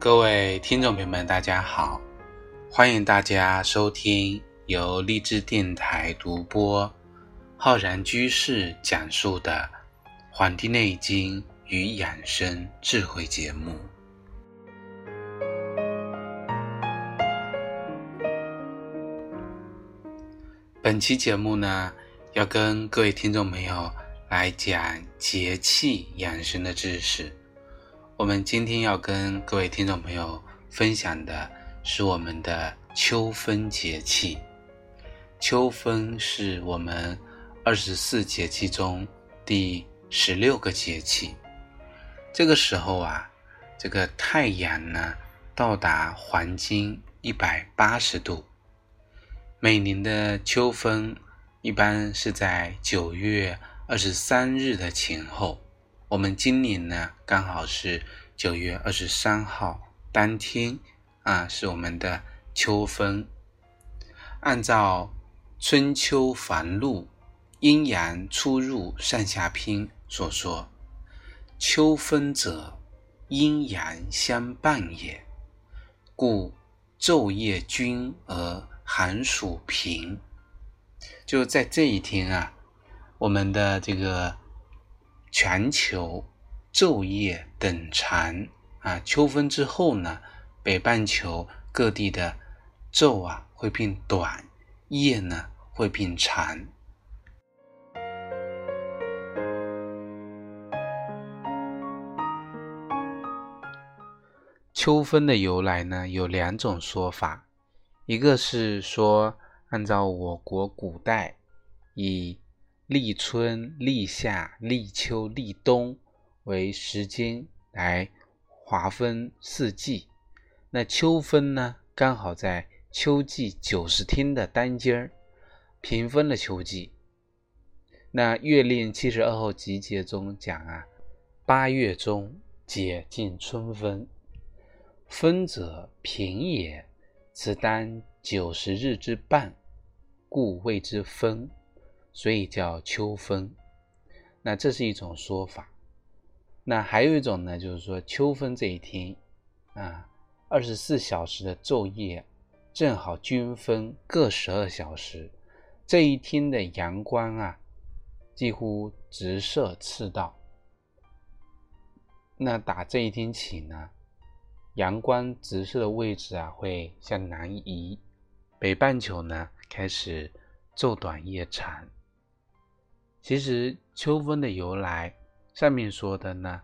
各位听众朋友们，大家好！欢迎大家收听由荔枝电台独播、浩然居士讲述的《黄帝内经与养生智慧》节目。本期节目呢，要跟各位听众朋友来讲节气养生的知识。我们今天要跟各位听众朋友分享的是我们的秋分节气。秋分是我们二十四节气中第十六个节气。这个时候啊，这个太阳呢到达黄金一百八十度。每年的秋分一般是在九月二十三日的前后。我们今年呢，刚好是九月二十三号当天啊，是我们的秋分。按照《春秋繁露·阴阳出入上下篇》所说：“秋分者，阴阳相伴也，故昼夜均而寒暑平。”就在这一天啊，我们的这个。全球昼夜等长啊，秋分之后呢，北半球各地的昼啊会变短，夜呢会变长。秋分的由来呢有两种说法，一个是说按照我国古代以。立春、立夏、立秋、立冬为时间来划分四季，那秋分呢，刚好在秋季九十天的单间儿，平分了秋季。那《月令七十二候集解》中讲啊，八月中解尽春分，分者平也，此当九十日之半，故谓之分。所以叫秋分，那这是一种说法。那还有一种呢，就是说秋分这一天啊，二十四小时的昼夜正好均分各十二小时，这一天的阳光啊几乎直射赤道。那打这一天起呢，阳光直射的位置啊会向南移，北半球呢开始昼短夜长。其实秋分的由来，上面说的呢，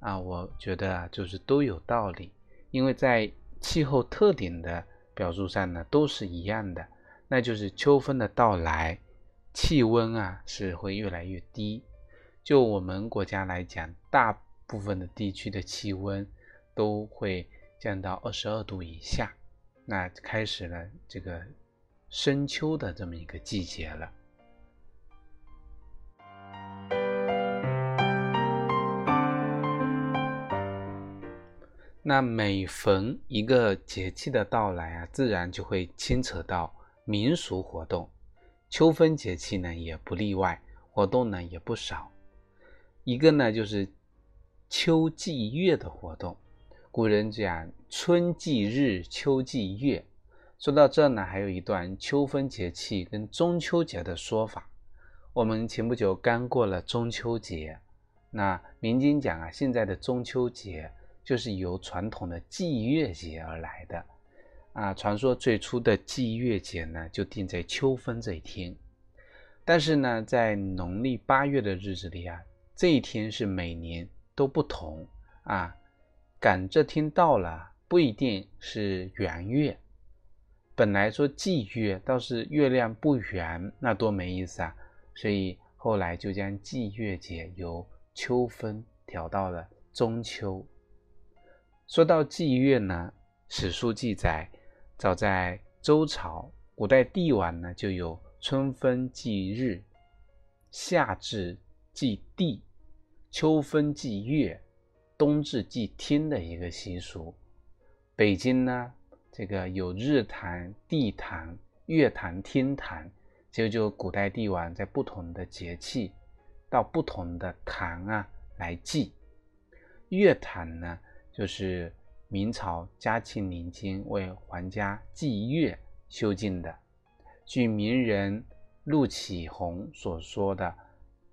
啊，我觉得啊，就是都有道理，因为在气候特点的表述上呢，都是一样的，那就是秋分的到来，气温啊是会越来越低。就我们国家来讲，大部分的地区的气温都会降到二十二度以下，那开始了这个深秋的这么一个季节了。那每逢一个节气的到来啊，自然就会牵扯到民俗活动。秋分节气呢也不例外，活动呢也不少。一个呢就是秋祭月的活动。古人讲春祭日，秋祭月。说到这呢，还有一段秋分节气跟中秋节的说法。我们前不久刚过了中秋节，那民间讲啊，现在的中秋节。就是由传统的祭月节而来的，啊，传说最初的祭月节呢，就定在秋分这一天。但是呢，在农历八月的日子里啊，这一天是每年都不同啊。赶这天到了，不一定是圆月。本来说祭月倒是月亮不圆，那多没意思啊。所以后来就将祭月节由秋分调到了中秋。说到祭月呢，史书记载，早在周朝，古代帝王呢就有春分祭日、夏至祭地、秋分祭月、冬至祭天的一个习俗。北京呢，这个有日坛、地坛、月坛、天坛，就就古代帝王在不同的节气到不同的坛啊来祭。月坛呢。就是明朝嘉庆年间为皇家祭月修建的。据名人陆启宏所说的《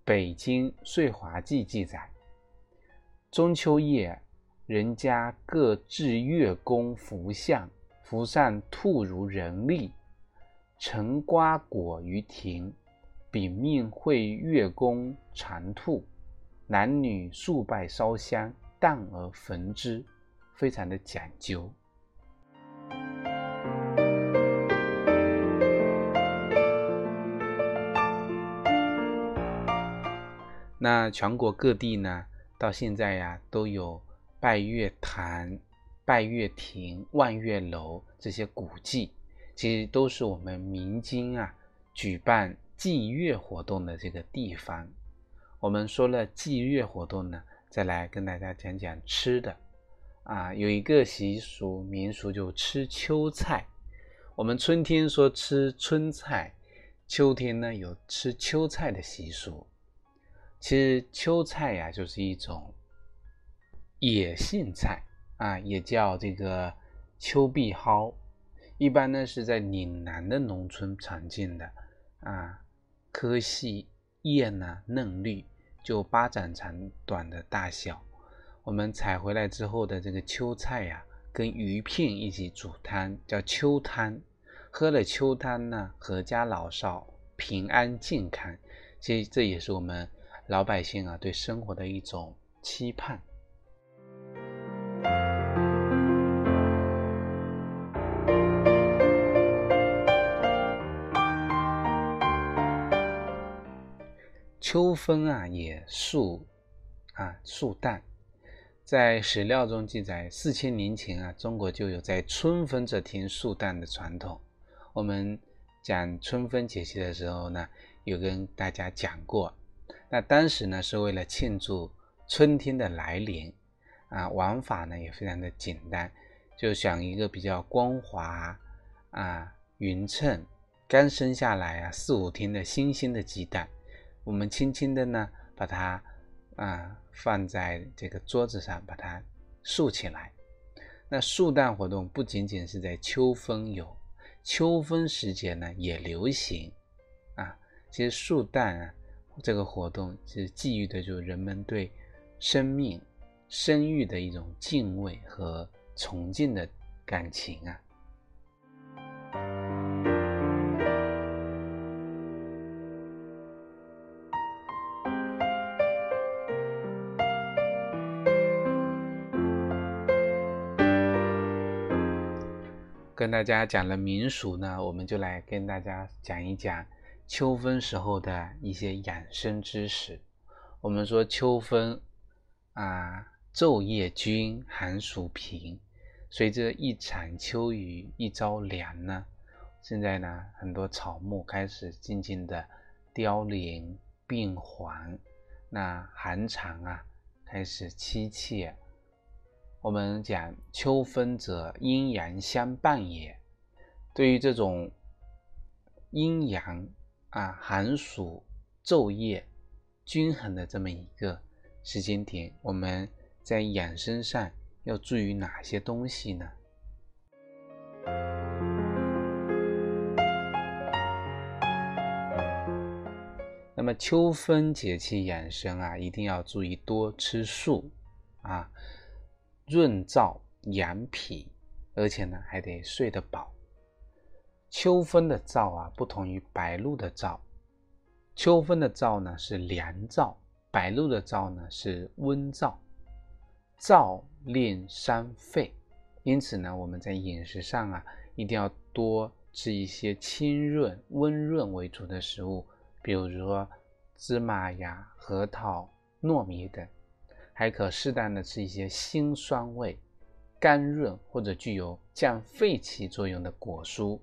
北京岁华记》记载，中秋夜，人家各置月宫福相，福上兔如人力，陈瓜果于庭，秉命会月宫长兔，男女数拜烧香，淡而焚之，非常的讲究。那全国各地呢，到现在呀，都有拜月坛、拜月亭、万月楼这些古迹，其实都是我们民间啊举办祭月活动的这个地方。我们说了祭月活动呢，再来跟大家讲讲吃的啊，有一个习俗民俗就吃秋菜。我们春天说吃春菜，秋天呢有吃秋菜的习俗。其实秋菜呀，就是一种野性菜啊，也叫这个秋碧蒿。一般呢是在岭南的农村常见的啊，颗细叶呢嫩绿，就巴掌长短的大小。我们采回来之后的这个秋菜呀，跟鱼片一起煮汤，叫秋汤。喝了秋汤呢，阖家老少平安健康。其实这也是我们。老百姓啊，对生活的一种期盼。秋分啊，也宿啊，宿旦。在史料中记载，四千年前啊，中国就有在春分这天宿旦的传统。我们讲春分节气的时候呢，有跟大家讲过。那当时呢，是为了庆祝春天的来临，啊，玩法呢也非常的简单，就想一个比较光滑啊、匀称、刚生下来啊四五天的新鲜的鸡蛋，我们轻轻的呢把它啊放在这个桌子上，把它竖起来。那竖蛋活动不仅仅是在秋分有，秋分时节呢也流行啊，其实竖蛋啊。这个活动是寄予的，就是人们对生命、生育的一种敬畏和崇敬的感情啊。大家讲了民俗呢，我们就来跟大家讲一讲。秋分时候的一些养生知识。我们说秋分啊，昼夜均，寒暑平。随着一场秋雨一朝凉呢，现在呢，很多草木开始渐渐的凋零变黄，那寒蝉啊开始凄切。我们讲秋分者阴阳相伴也。对于这种阴阳。啊，寒暑昼夜均衡的这么一个时间点，我们在养生上要注意哪些东西呢？那么秋分节气养生啊，一定要注意多吃素啊，润燥养脾，而且呢还得睡得饱。秋分的燥啊，不同于白露的燥。秋分的燥呢是凉燥，白露的燥呢是温燥。燥令伤肺，因此呢，我们在饮食上啊，一定要多吃一些清润、温润为主的食物，比如说芝麻呀、核桃、糯米等，还可适当的吃一些辛酸味、甘润或者具有降肺气作用的果蔬。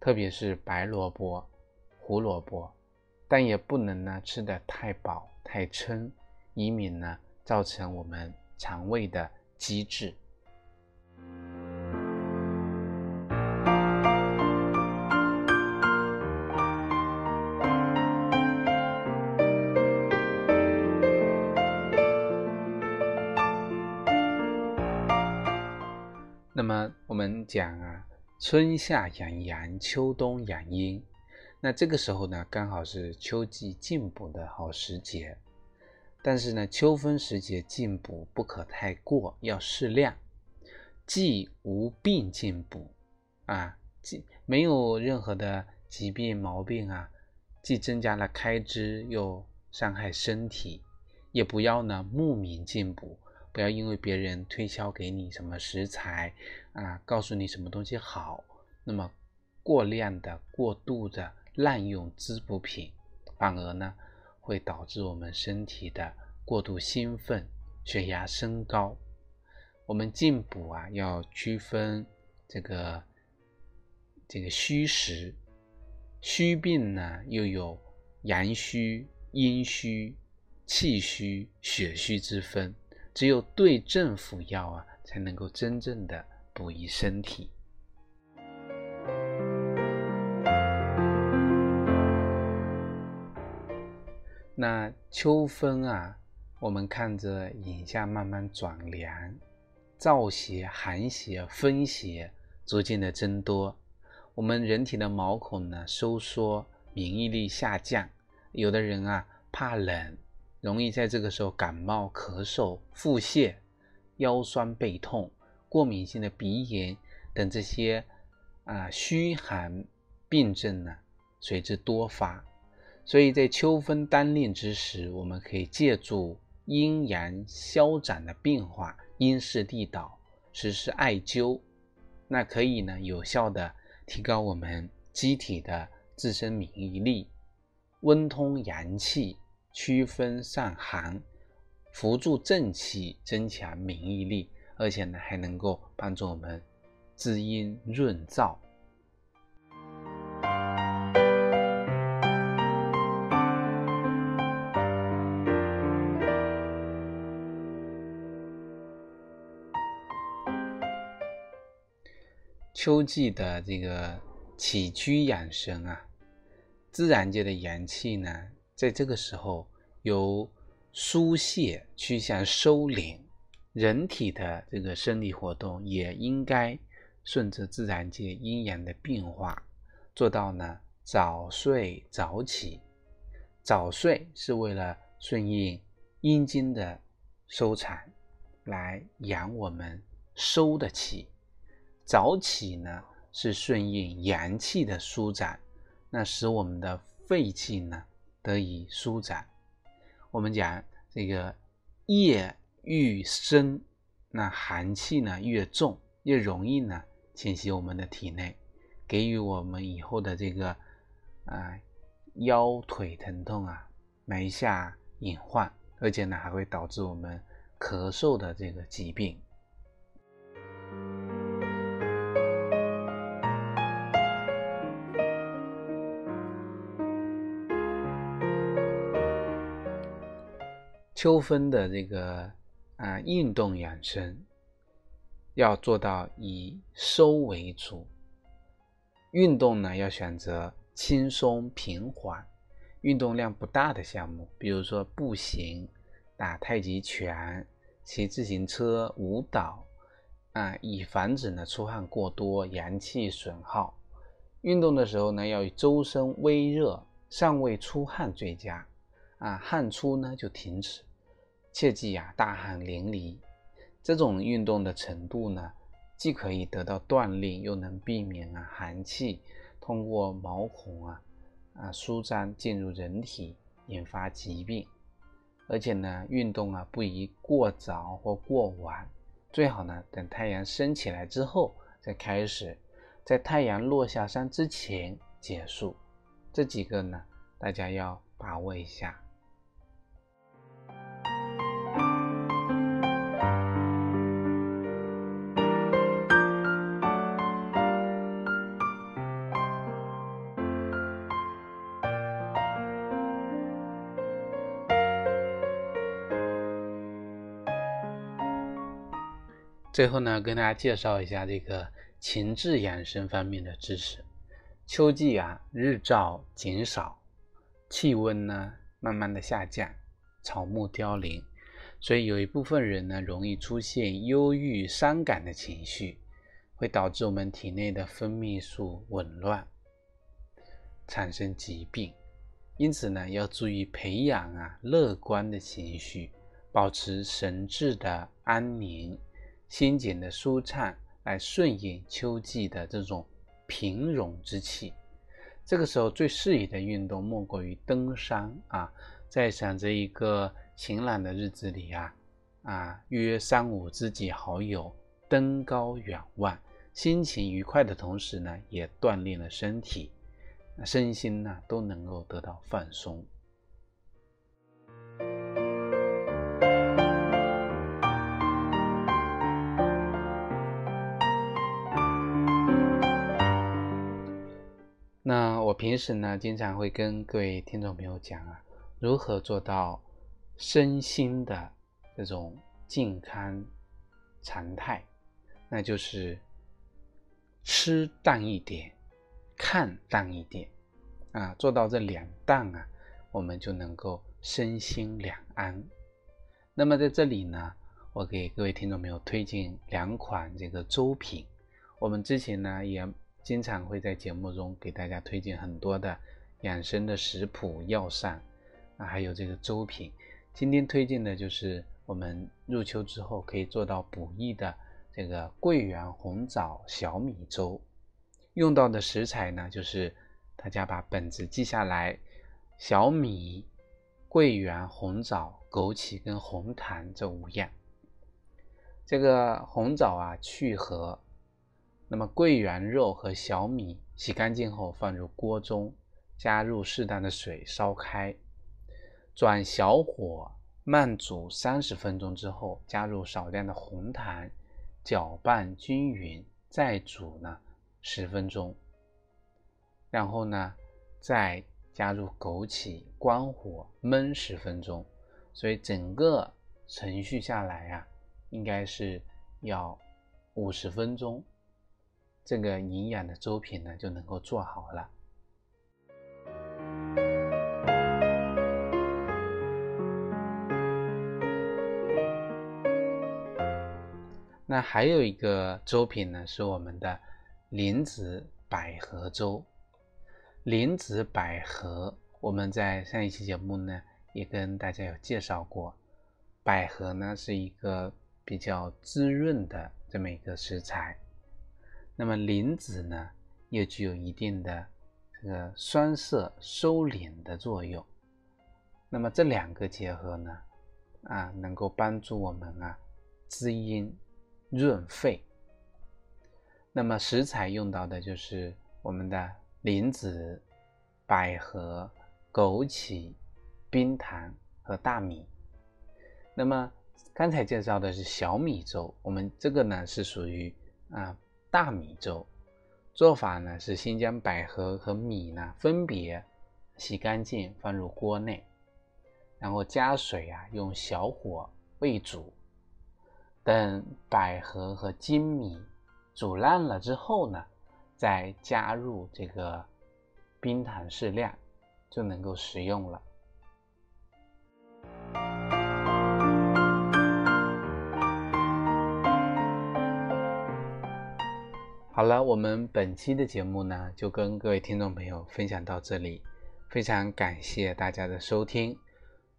特别是白萝卜、胡萝卜，但也不能呢吃的太饱太撑，以免呢造成我们肠胃的积滞。讲啊，春夏养阳，秋冬养阴。那这个时候呢，刚好是秋季进补的好时节。但是呢，秋分时节进补不可太过，要适量。既无病进补啊，既没有任何的疾病毛病啊，既增加了开支，又伤害身体。也不要呢慕名进补。不要因为别人推销给你什么食材啊，告诉你什么东西好，那么过量的、过度的滥用滋补品，反而呢会导致我们身体的过度兴奋，血压升高。我们进补啊，要区分这个这个虚实，虚病呢又有阳虚、阴虚、气虚、血虚之分。只有对症服药啊，才能够真正的补益身体。那秋分啊，我们看着影下慢慢转凉，燥邪、寒邪、风邪逐渐的增多，我们人体的毛孔呢收缩，免疫力下降，有的人啊怕冷。容易在这个时候感冒、咳嗽、腹泻、腰酸背痛、过敏性的鼻炎等这些啊虚寒病症呢随之多发。所以在秋分单令之时，我们可以借助阴阳消长的变化，因势利导，实施艾灸，那可以呢有效的提高我们机体的自身免疫力，温通阳气。区分散寒，扶助正气，增强免疫力，而且呢还能够帮助我们滋阴润燥。秋季的这个起居养生啊，自然界的阳气呢。在这个时候，由疏泄趋向收敛，人体的这个生理活动也应该顺着自然界阴阳的变化，做到呢早睡早起。早睡是为了顺应阴经的收产，来养我们收的气；早起呢是顺应阳气的舒展，那使我们的肺气呢。得以舒展。我们讲这个夜愈深，那寒气呢越重，越容易呢侵袭我们的体内，给予我们以后的这个啊腰腿疼痛啊埋下隐患，而且呢还会导致我们咳嗽的这个疾病。秋分的这个啊运动养生，要做到以收为主。运动呢要选择轻松平缓、运动量不大的项目，比如说步行、打太极拳、骑自行车、舞蹈啊，以防止呢出汗过多、阳气损耗。运动的时候呢，要以周身微热、尚未出汗最佳啊，汗出呢就停止。切记呀，大汗淋漓，这种运动的程度呢，既可以得到锻炼，又能避免啊寒气通过毛孔啊啊舒张进入人体，引发疾病。而且呢，运动啊不宜过早或过晚，最好呢等太阳升起来之后再开始，在太阳落下山之前结束。这几个呢，大家要把握一下。最后呢，跟大家介绍一下这个情志养生方面的知识。秋季啊，日照减少，气温呢慢慢的下降，草木凋零，所以有一部分人呢容易出现忧郁、伤感的情绪。会导致我们体内的分泌素紊乱，产生疾病。因此呢，要注意培养啊乐观的情绪，保持神志的安宁，心境的舒畅，来顺应秋季的这种平容之气。这个时候最适宜的运动莫过于登山啊！在想着一个晴朗的日子里啊，啊约三五知己好友登高远望，心情愉快的同时呢，也锻炼了身体。身心呢都能够得到放松。平时呢，经常会跟各位听众朋友讲啊，如何做到身心的这种健康常态，那就是吃淡一点。看淡一点，啊，做到这两淡啊，我们就能够身心两安。那么在这里呢，我给各位听众朋友推荐两款这个粥品。我们之前呢也经常会在节目中给大家推荐很多的养生的食谱药膳啊，还有这个粥品。今天推荐的就是我们入秋之后可以做到补益的这个桂圆红枣小米粥。用到的食材呢，就是大家把本子记下来：小米、桂圆、红枣、枸杞跟红糖这五样。这个红枣啊去核，那么桂圆肉和小米洗干净后放入锅中，加入适当的水烧开，转小火慢煮三十分钟之后，加入少量的红糖，搅拌均匀，再煮呢。十分钟，然后呢，再加入枸杞，关火焖十分钟。所以整个程序下来啊，应该是要五十分钟，这个营养的粥品呢就能够做好了。那还有一个粥品呢，是我们的。莲子百合粥，莲子百合，我们在上一期节目呢也跟大家有介绍过。百合呢是一个比较滋润的这么一个食材，那么莲子呢又具有一定的这个酸涩收敛的作用。那么这两个结合呢，啊，能够帮助我们啊滋阴润肺。那么食材用到的就是我们的莲子、百合、枸杞、冰糖和大米。那么刚才介绍的是小米粥，我们这个呢是属于啊大米粥。做法呢是先将百合和米呢分别洗干净放入锅内，然后加水啊用小火煨煮，等百合和粳米。煮烂了之后呢，再加入这个冰糖适量，就能够食用了。好了，我们本期的节目呢，就跟各位听众朋友分享到这里，非常感谢大家的收听。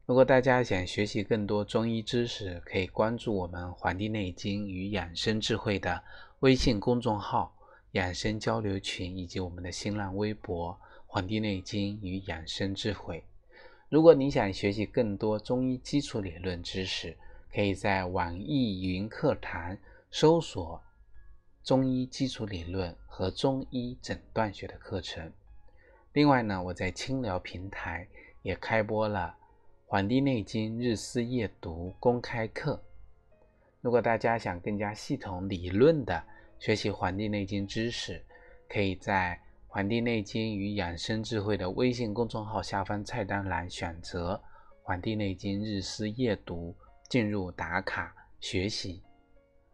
如果大家想学习更多中医知识，可以关注我们《黄帝内经与养生智慧》的。微信公众号、养生交流群以及我们的新浪微博《黄帝内经与养生智慧》。如果你想学习更多中医基础理论知识，可以在网易云课堂搜索“中医基础理论”和“中医诊断学”的课程。另外呢，我在清聊平台也开播了《黄帝内经日思夜读》公开课。如果大家想更加系统理论的学习《黄帝内经》知识，可以在《黄帝内经与养生智慧》的微信公众号下方菜单栏选择《黄帝内经日思夜读》，进入打卡学习。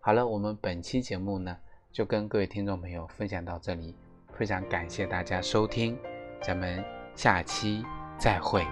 好了，我们本期节目呢，就跟各位听众朋友分享到这里，非常感谢大家收听，咱们下期再会。